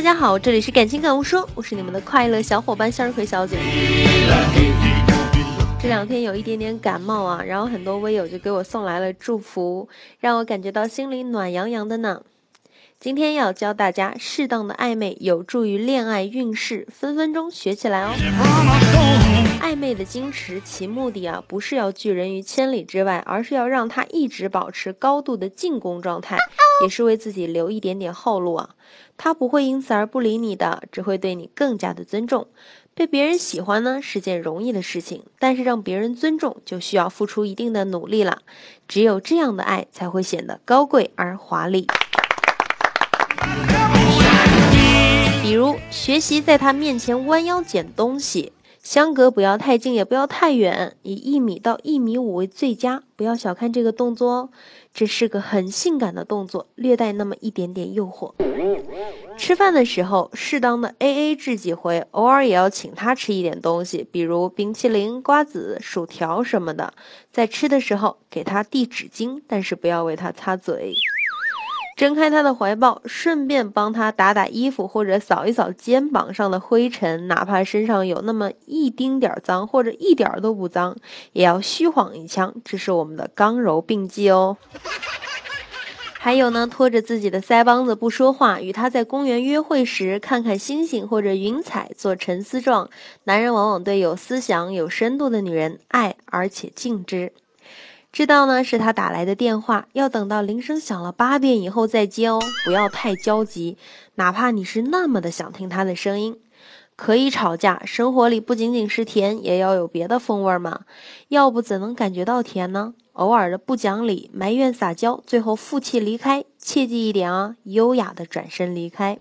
家好，这里是感情感悟说，我是你们的快乐小伙伴向日葵小姐。这两天有一点点感冒啊，然后很多微友就给我送来了祝福，让我感觉到心里暖洋洋的呢。今天要教大家适当的暧昧有助于恋爱运势，分分钟学起来哦。暧昧的矜持，其目的啊不是要拒人于千里之外，而是要让他一直保持高度的进攻状态，也是为自己留一点点后路啊。他不会因此而不理你的，只会对你更加的尊重。被别人喜欢呢是件容易的事情，但是让别人尊重就需要付出一定的努力了。只有这样的爱才会显得高贵而华丽。比如学习在他面前弯腰捡东西。相隔不要太近，也不要太远，以一米到一米五为最佳。不要小看这个动作哦，这是个很性感的动作，略带那么一点点诱惑。吃饭的时候，适当的 A A 制几回，偶尔也要请他吃一点东西，比如冰淇淋、瓜子、薯条什么的。在吃的时候给他递纸巾，但是不要为他擦嘴。睁开他的怀抱，顺便帮他打打衣服，或者扫一扫肩膀上的灰尘，哪怕身上有那么一丁点儿脏，或者一点儿都不脏，也要虚晃一枪，这是我们的刚柔并济哦。还有呢，拖着自己的腮帮子不说话，与他在公园约会时，看看星星或者云彩，做沉思状。男人往往对有思想、有深度的女人爱而且敬之。知道呢，是他打来的电话，要等到铃声响了八遍以后再接哦，不要太焦急，哪怕你是那么的想听他的声音。可以吵架，生活里不仅仅是甜，也要有别的风味嘛，要不怎能感觉到甜呢？偶尔的不讲理、埋怨、撒娇，最后负气离开，切记一点啊，优雅的转身离开。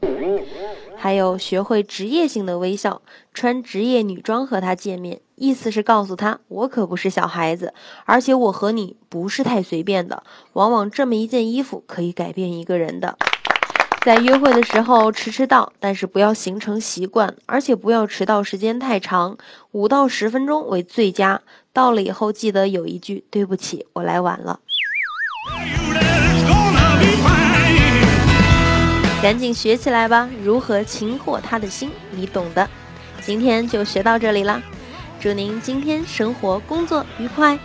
还有学会职业性的微笑，穿职业女装和他见面，意思是告诉他，我可不是小孩子，而且我和你不是太随便的。往往这么一件衣服可以改变一个人的。在约会的时候迟迟到，但是不要形成习惯，而且不要迟到时间太长，五到十分钟为最佳。到了以后记得有一句对不起，我来晚了。赶紧学起来吧！如何擒获他的心，你懂的。今天就学到这里啦，祝您今天生活工作愉快。